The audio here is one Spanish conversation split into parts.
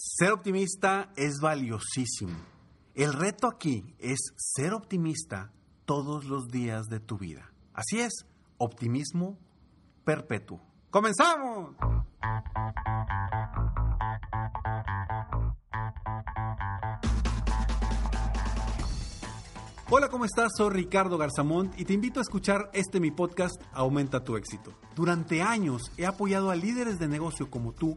Ser optimista es valiosísimo. El reto aquí es ser optimista todos los días de tu vida. Así es, optimismo perpetuo. ¡Comenzamos! Hola, ¿cómo estás? Soy Ricardo Garzamont y te invito a escuchar este mi podcast Aumenta tu éxito. Durante años he apoyado a líderes de negocio como tú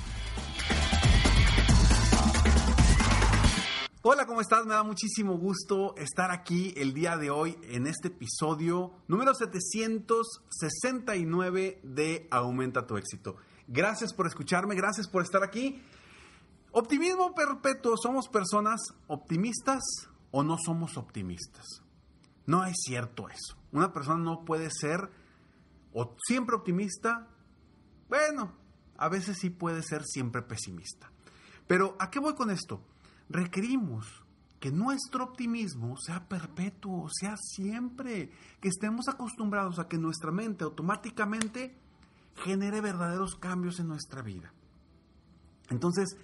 Hola, ¿cómo estás? Me da muchísimo gusto estar aquí el día de hoy en este episodio número 769 de Aumenta tu éxito. Gracias por escucharme, gracias por estar aquí. Optimismo perpetuo, ¿somos personas optimistas o no somos optimistas? No es cierto eso. Una persona no puede ser o siempre optimista. Bueno, a veces sí puede ser siempre pesimista. Pero ¿a qué voy con esto? Requerimos que nuestro optimismo sea perpetuo, sea siempre, que estemos acostumbrados a que nuestra mente automáticamente genere verdaderos cambios en nuestra vida. Entonces,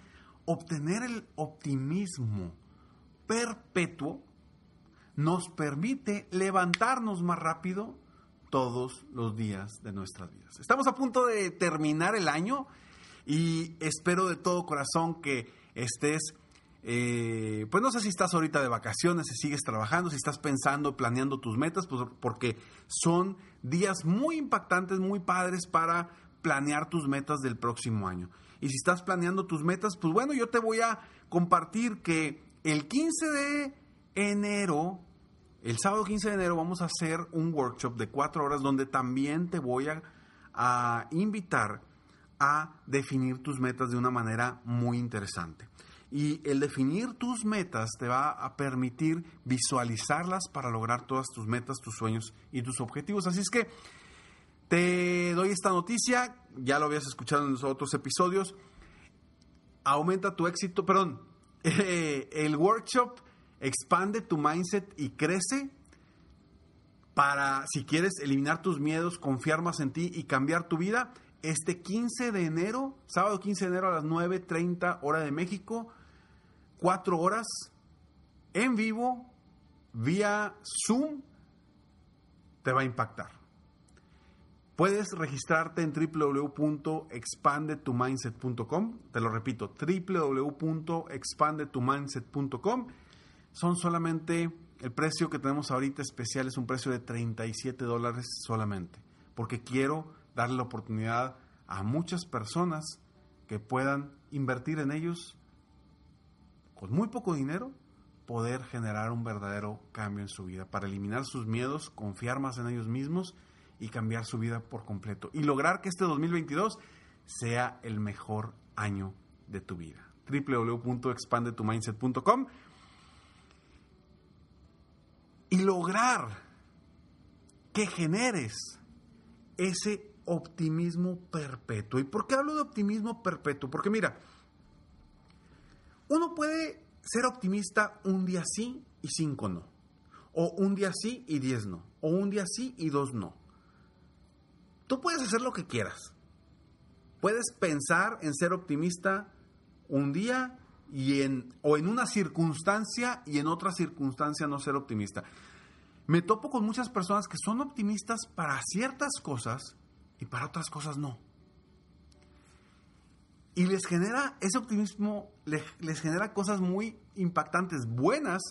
obtener el optimismo perpetuo nos permite levantarnos más rápido todos los días de nuestras vidas. Estamos a punto de terminar el año y espero de todo corazón que estés eh, pues no sé si estás ahorita de vacaciones, si sigues trabajando, si estás pensando, planeando tus metas, pues porque son días muy impactantes, muy padres para planear tus metas del próximo año. Y si estás planeando tus metas, pues bueno, yo te voy a compartir que el 15 de enero, el sábado 15 de enero, vamos a hacer un workshop de cuatro horas donde también te voy a, a invitar a definir tus metas de una manera muy interesante. Y el definir tus metas te va a permitir visualizarlas para lograr todas tus metas, tus sueños y tus objetivos. Así es que te doy esta noticia, ya lo habías escuchado en los otros episodios. Aumenta tu éxito, perdón, el workshop expande tu mindset y crece para, si quieres, eliminar tus miedos, confiar más en ti y cambiar tu vida. Este 15 de enero, sábado 15 de enero a las 9.30 hora de México, cuatro horas en vivo, vía Zoom, te va a impactar. Puedes registrarte en www.expandetumindset.com. Te lo repito, www.expandetumindset.com. Son solamente, el precio que tenemos ahorita especial es un precio de 37 dólares solamente. Porque quiero darle la oportunidad a muchas personas que puedan invertir en ellos con muy poco dinero, poder generar un verdadero cambio en su vida, para eliminar sus miedos, confiar más en ellos mismos y cambiar su vida por completo. Y lograr que este 2022 sea el mejor año de tu vida. www.expandetumindset.com y lograr que generes ese optimismo perpetuo. ¿Y por qué hablo de optimismo perpetuo? Porque mira, uno puede ser optimista un día sí y cinco no. O un día sí y diez no. O un día sí y dos no. Tú puedes hacer lo que quieras. Puedes pensar en ser optimista un día y en, o en una circunstancia y en otra circunstancia no ser optimista. Me topo con muchas personas que son optimistas para ciertas cosas y para otras cosas no. Y les genera, ese optimismo les, les genera cosas muy impactantes, buenas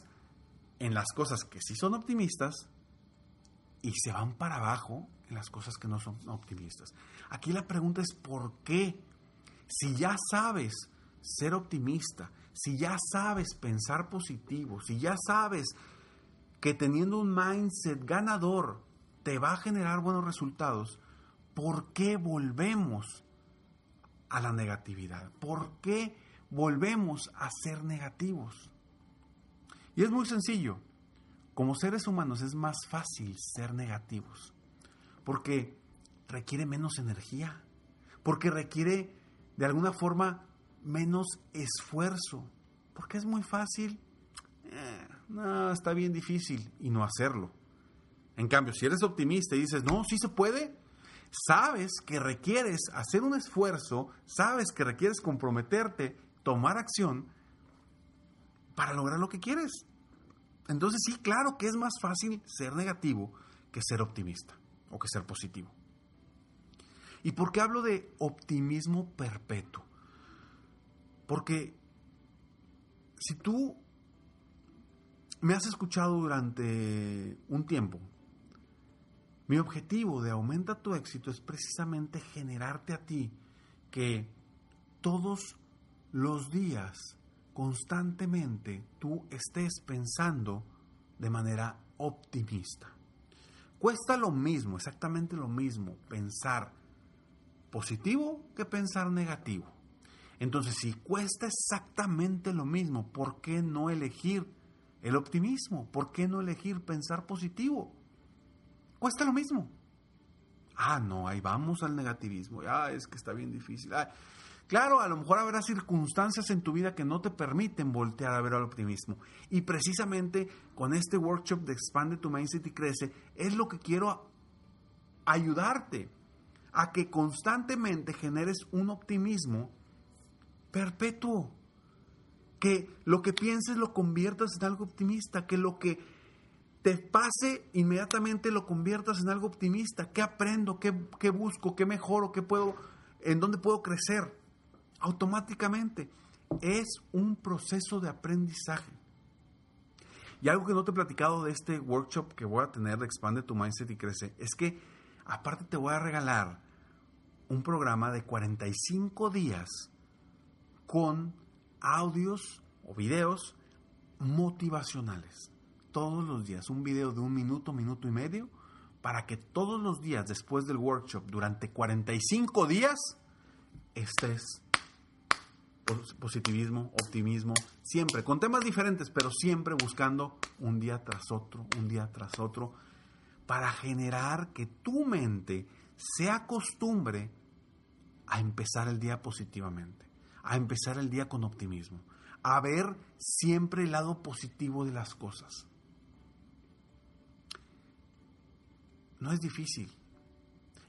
en las cosas que sí son optimistas y se van para abajo en las cosas que no son optimistas. Aquí la pregunta es ¿por qué? Si ya sabes ser optimista, si ya sabes pensar positivo, si ya sabes que teniendo un mindset ganador te va a generar buenos resultados, ¿por qué volvemos a la negatividad? ¿Por qué volvemos a ser negativos? Y es muy sencillo. Como seres humanos es más fácil ser negativos porque requiere menos energía, porque requiere de alguna forma menos esfuerzo, porque es muy fácil, eh, no, está bien difícil y no hacerlo. En cambio, si eres optimista y dices, no, sí se puede, sabes que requieres hacer un esfuerzo, sabes que requieres comprometerte, tomar acción para lograr lo que quieres. Entonces sí, claro que es más fácil ser negativo que ser optimista o que ser positivo. ¿Y por qué hablo de optimismo perpetuo? Porque si tú me has escuchado durante un tiempo, mi objetivo de aumenta tu éxito es precisamente generarte a ti que todos los días, constantemente, tú estés pensando de manera optimista. Cuesta lo mismo, exactamente lo mismo, pensar positivo que pensar negativo. Entonces, si cuesta exactamente lo mismo, ¿por qué no elegir el optimismo? ¿Por qué no elegir pensar positivo? Cuesta lo mismo. Ah, no, ahí vamos al negativismo. Ah, es que está bien difícil. Ah, Claro, a lo mejor habrá circunstancias en tu vida que no te permiten voltear a ver al optimismo. Y precisamente con este workshop de Expande tu Mindset y Crece, es lo que quiero ayudarte a que constantemente generes un optimismo perpetuo. Que lo que pienses lo conviertas en algo optimista, que lo que te pase inmediatamente lo conviertas en algo optimista. ¿Qué aprendo? ¿Qué, qué busco? ¿Qué mejoro? ¿Qué puedo? ¿En dónde puedo crecer? automáticamente. Es un proceso de aprendizaje. Y algo que no te he platicado de este workshop que voy a tener de Expande tu Mindset y Crece es que aparte te voy a regalar un programa de 45 días con audios o videos motivacionales. Todos los días, un video de un minuto, minuto y medio, para que todos los días después del workshop, durante 45 días, estés positivismo, optimismo, siempre, con temas diferentes, pero siempre buscando un día tras otro, un día tras otro, para generar que tu mente se acostumbre a empezar el día positivamente, a empezar el día con optimismo, a ver siempre el lado positivo de las cosas. No es difícil.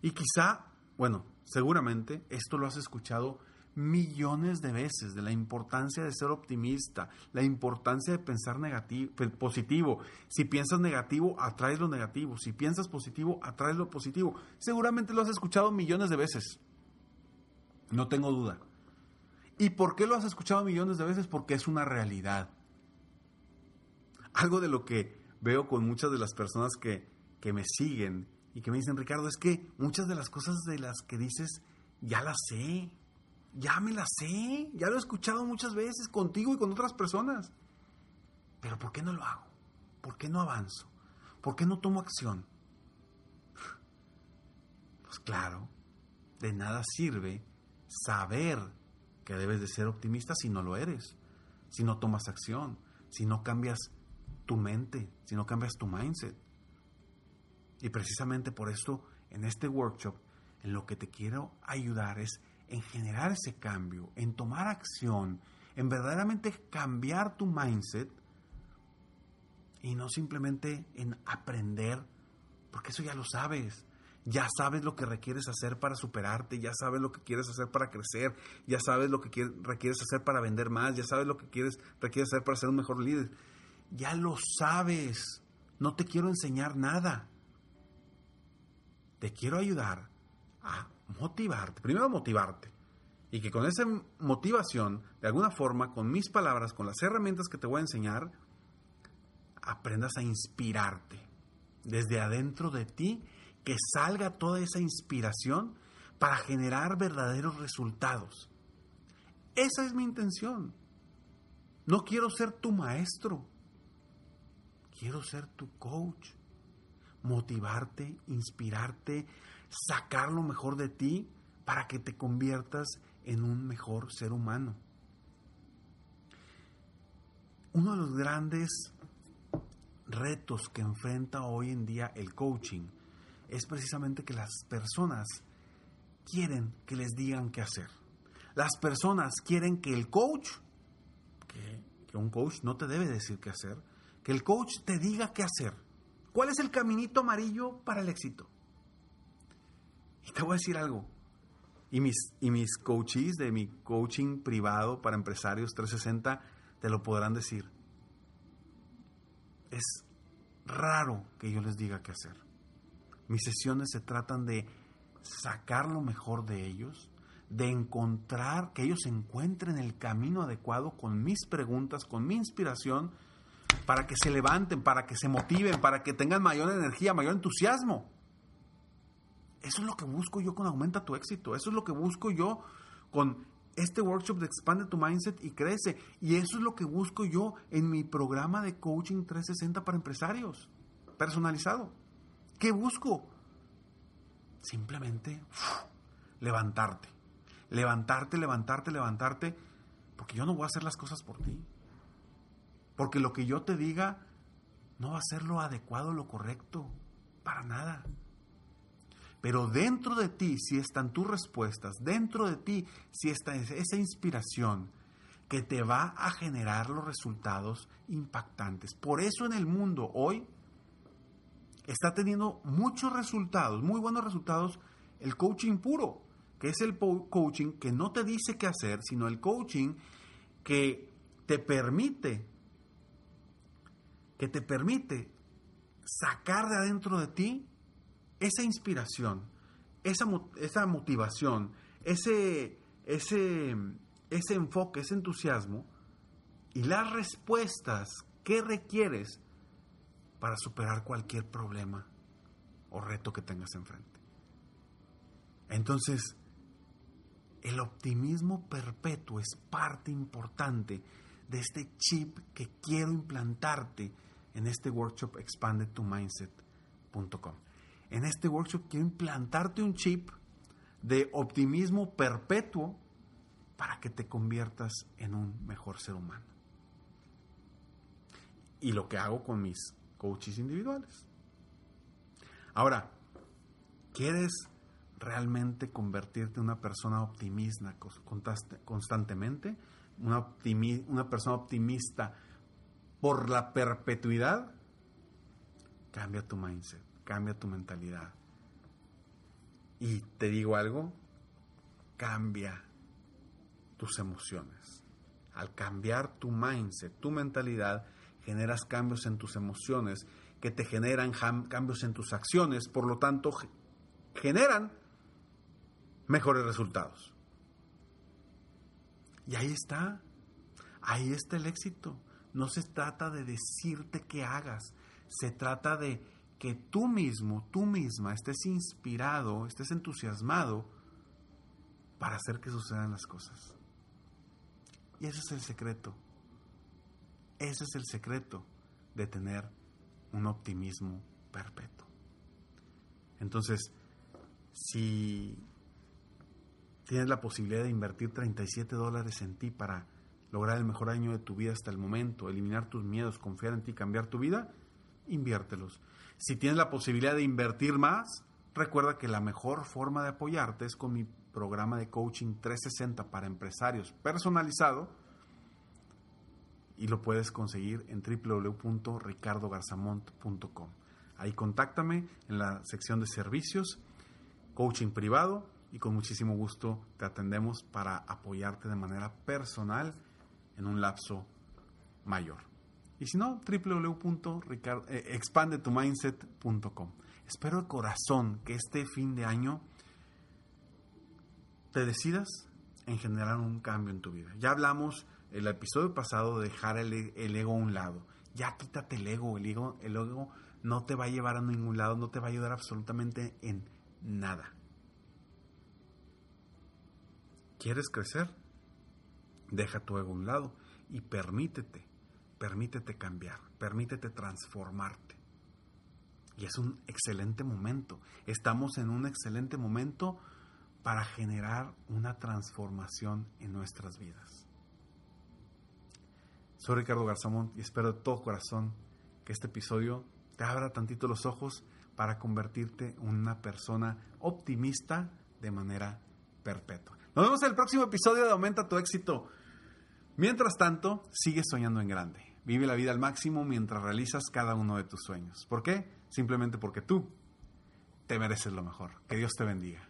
Y quizá, bueno, seguramente esto lo has escuchado millones de veces de la importancia de ser optimista, la importancia de pensar negativo, positivo. Si piensas negativo, atraes lo negativo. Si piensas positivo, atraes lo positivo. Seguramente lo has escuchado millones de veces. No tengo duda. ¿Y por qué lo has escuchado millones de veces? Porque es una realidad. Algo de lo que veo con muchas de las personas que, que me siguen y que me dicen, Ricardo, es que muchas de las cosas de las que dices ya las sé ya me la sé, ya lo he escuchado muchas veces contigo y con otras personas. Pero ¿por qué no lo hago? ¿Por qué no avanzo? ¿Por qué no tomo acción? Pues claro, de nada sirve saber que debes de ser optimista si no lo eres, si no tomas acción, si no cambias tu mente, si no cambias tu mindset. Y precisamente por esto, en este workshop, en lo que te quiero ayudar es en generar ese cambio, en tomar acción, en verdaderamente cambiar tu mindset y no simplemente en aprender, porque eso ya lo sabes. Ya sabes lo que requieres hacer para superarte, ya sabes lo que quieres hacer para crecer, ya sabes lo que requieres hacer para vender más, ya sabes lo que quieres, requieres hacer para ser un mejor líder. Ya lo sabes. No te quiero enseñar nada. Te quiero ayudar a motivarte. Primero motivarte. Y que con esa motivación, de alguna forma, con mis palabras, con las herramientas que te voy a enseñar, aprendas a inspirarte desde adentro de ti, que salga toda esa inspiración para generar verdaderos resultados. Esa es mi intención. No quiero ser tu maestro. Quiero ser tu coach. Motivarte, inspirarte, sacar lo mejor de ti para que te conviertas en un mejor ser humano. Uno de los grandes retos que enfrenta hoy en día el coaching es precisamente que las personas quieren que les digan qué hacer. Las personas quieren que el coach, que, un coach no te debe decir qué hacer, que el coach te diga qué hacer. ¿Cuál es el caminito amarillo para el éxito? Y te voy a decir algo. Y mis, y mis coaches de mi coaching privado para empresarios 360 te lo podrán decir es raro que yo les diga qué hacer. Mis sesiones se tratan de sacar lo mejor de ellos, de encontrar, que ellos encuentren el camino adecuado con mis preguntas, con mi inspiración, para que se levanten, para que se motiven, para que tengan mayor energía, mayor entusiasmo. Eso es lo que busco yo con Aumenta tu éxito. Eso es lo que busco yo con este workshop de Expande tu Mindset y Crece. Y eso es lo que busco yo en mi programa de Coaching 360 para empresarios, personalizado. ¿Qué busco? Simplemente levantarte. Levantarte, levantarte, levantarte. Porque yo no voy a hacer las cosas por ti. Porque lo que yo te diga no va a ser lo adecuado, lo correcto. Para nada. Pero dentro de ti si están tus respuestas, dentro de ti si está esa inspiración que te va a generar los resultados impactantes. Por eso en el mundo hoy está teniendo muchos resultados, muy buenos resultados, el coaching puro, que es el coaching que no te dice qué hacer, sino el coaching que te permite, que te permite sacar de adentro de ti esa inspiración, esa, esa motivación, ese, ese, ese enfoque, ese entusiasmo y las respuestas que requieres para superar cualquier problema o reto que tengas enfrente. Entonces, el optimismo perpetuo es parte importante de este chip que quiero implantarte en este workshop expandedtomindset.com en este workshop quiero implantarte un chip de optimismo perpetuo para que te conviertas en un mejor ser humano. Y lo que hago con mis coaches individuales. Ahora, ¿quieres realmente convertirte en una persona optimista constantemente? Una, una persona optimista por la perpetuidad? Cambia tu mindset cambia tu mentalidad. Y te digo algo, cambia tus emociones. Al cambiar tu mindset, tu mentalidad, generas cambios en tus emociones que te generan cambios en tus acciones, por lo tanto generan mejores resultados. Y ahí está, ahí está el éxito. No se trata de decirte que hagas, se trata de que tú mismo, tú misma estés inspirado, estés entusiasmado para hacer que sucedan las cosas. Y ese es el secreto. Ese es el secreto de tener un optimismo perpetuo. Entonces, si tienes la posibilidad de invertir 37 dólares en ti para lograr el mejor año de tu vida hasta el momento, eliminar tus miedos, confiar en ti, cambiar tu vida, inviértelos. Si tienes la posibilidad de invertir más, recuerda que la mejor forma de apoyarte es con mi programa de coaching 360 para empresarios personalizado, y lo puedes conseguir en www.ricardogarzamont.com. Ahí contáctame en la sección de servicios, coaching privado y con muchísimo gusto te atendemos para apoyarte de manera personal en un lapso mayor. Y si no, www.expandetumindset.com. Espero de corazón que este fin de año te decidas en generar un cambio en tu vida. Ya hablamos el episodio pasado de dejar el, ego a un lado. Ya quítate el ego. El ego, el ego no te va a llevar a ningún lado, no te va a ayudar absolutamente en nada. ¿Quieres crecer? Deja tu ego a un lado y permítete, permítete cambiar, permítete transformarte. Y es un excelente momento. Estamos en un excelente momento para generar una transformación en nuestras vidas. Soy Ricardo Garzamont y espero de todo corazón que este episodio te abra tantito los ojos para convertirte en una persona optimista de manera perpetua. Nos vemos en el próximo episodio de Aumenta tu éxito. Mientras tanto, sigue soñando en grande. Vive la vida al máximo mientras realizas cada uno de tus sueños. ¿Por qué? Simplemente porque tú te mereces lo mejor. Que Dios te bendiga.